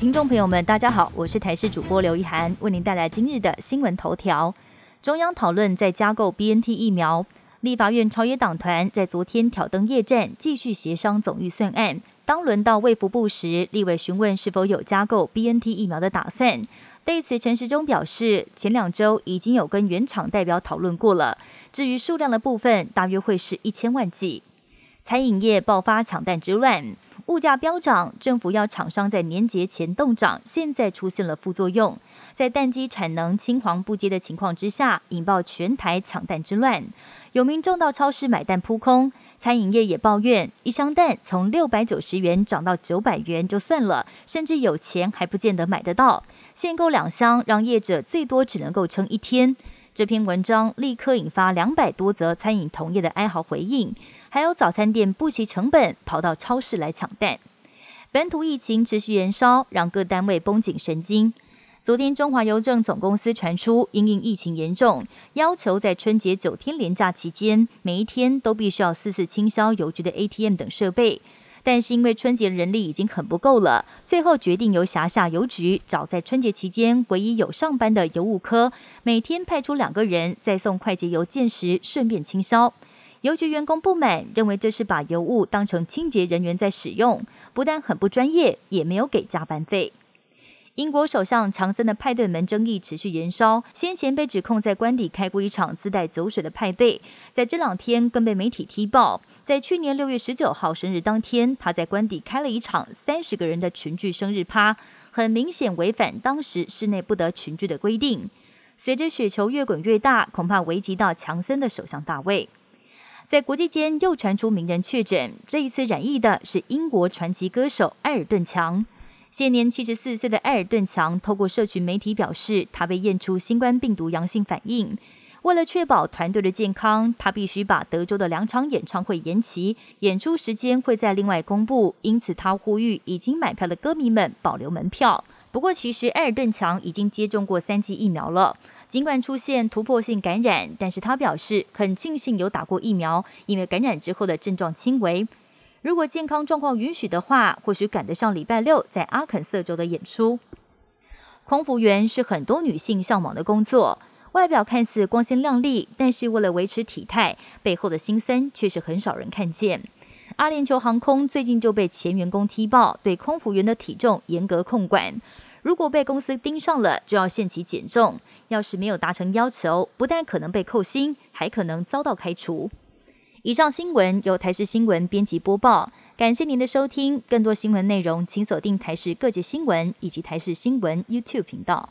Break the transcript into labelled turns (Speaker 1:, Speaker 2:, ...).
Speaker 1: 听众朋友们，大家好，我是台视主播刘一涵，为您带来今日的新闻头条。中央讨论在加购 BNT 疫苗，立法院朝野党团在昨天挑灯夜战，继续协商总预算案。当轮到卫福部时，立委询问是否有加购 BNT 疫苗的打算。对此，陈时中表示，前两周已经有跟原厂代表讨论过了，至于数量的部分，大约会是一千万剂。餐饮业爆发抢蛋之乱。物价飙涨，政府要厂商在年节前冻涨，现在出现了副作用，在蛋鸡产能青黄不接的情况之下，引爆全台抢蛋之乱。有民众到超市买蛋扑空，餐饮业也抱怨，一箱蛋从六百九十元涨到九百元就算了，甚至有钱还不见得买得到。限购两箱，让业者最多只能够撑一天。这篇文章立刻引发两百多则餐饮同业的哀嚎回应。还有早餐店不惜成本跑到超市来抢蛋，本土疫情持续燃烧，让各单位绷紧神经。昨天中华邮政总公司传出，因应疫情严重，要求在春节九天连假期间，每一天都必须要四次清销邮局的 ATM 等设备。但是因为春节人力已经很不够了，最后决定由辖下邮局找在春节期间唯一有上班的邮务科，每天派出两个人，在送快捷邮件时顺便清销。邮局员工不满，认为这是把邮物当成清洁人员在使用，不但很不专业，也没有给加班费。英国首相强森的派对门争议持续延烧，先前被指控在官邸开过一场自带酒水的派对，在这两天更被媒体踢爆，在去年六月十九号生日当天，他在官邸开了一场三十个人的群聚生日趴，很明显违反当时室内不得群聚的规定。随着雪球越滚越大，恐怕危及到强森的首相大位。在国际间又传出名人确诊，这一次染疫的是英国传奇歌手埃尔顿强。现年七十四岁的埃尔顿强透过社群媒体表示，他被验出新冠病毒阳性反应。为了确保团队的健康，他必须把德州的两场演唱会延期，演出时间会在另外公布。因此，他呼吁已经买票的歌迷们保留门票。不过，其实埃尔顿强已经接种过三剂疫苗了。尽管出现突破性感染，但是他表示很庆幸有打过疫苗，因为感染之后的症状轻微。如果健康状况允许的话，或许赶得上礼拜六在阿肯色州的演出。空服员是很多女性向往的工作，外表看似光鲜亮丽，但是为了维持体态，背后的辛酸却是很少人看见。阿联酋航空最近就被前员工踢爆，对空服员的体重严格控管。如果被公司盯上了，就要限期减重。要是没有达成要求，不但可能被扣薪，还可能遭到开除。以上新闻由台视新闻编辑播报，感谢您的收听。更多新闻内容，请锁定台视各界新闻以及台视新闻 YouTube 频道。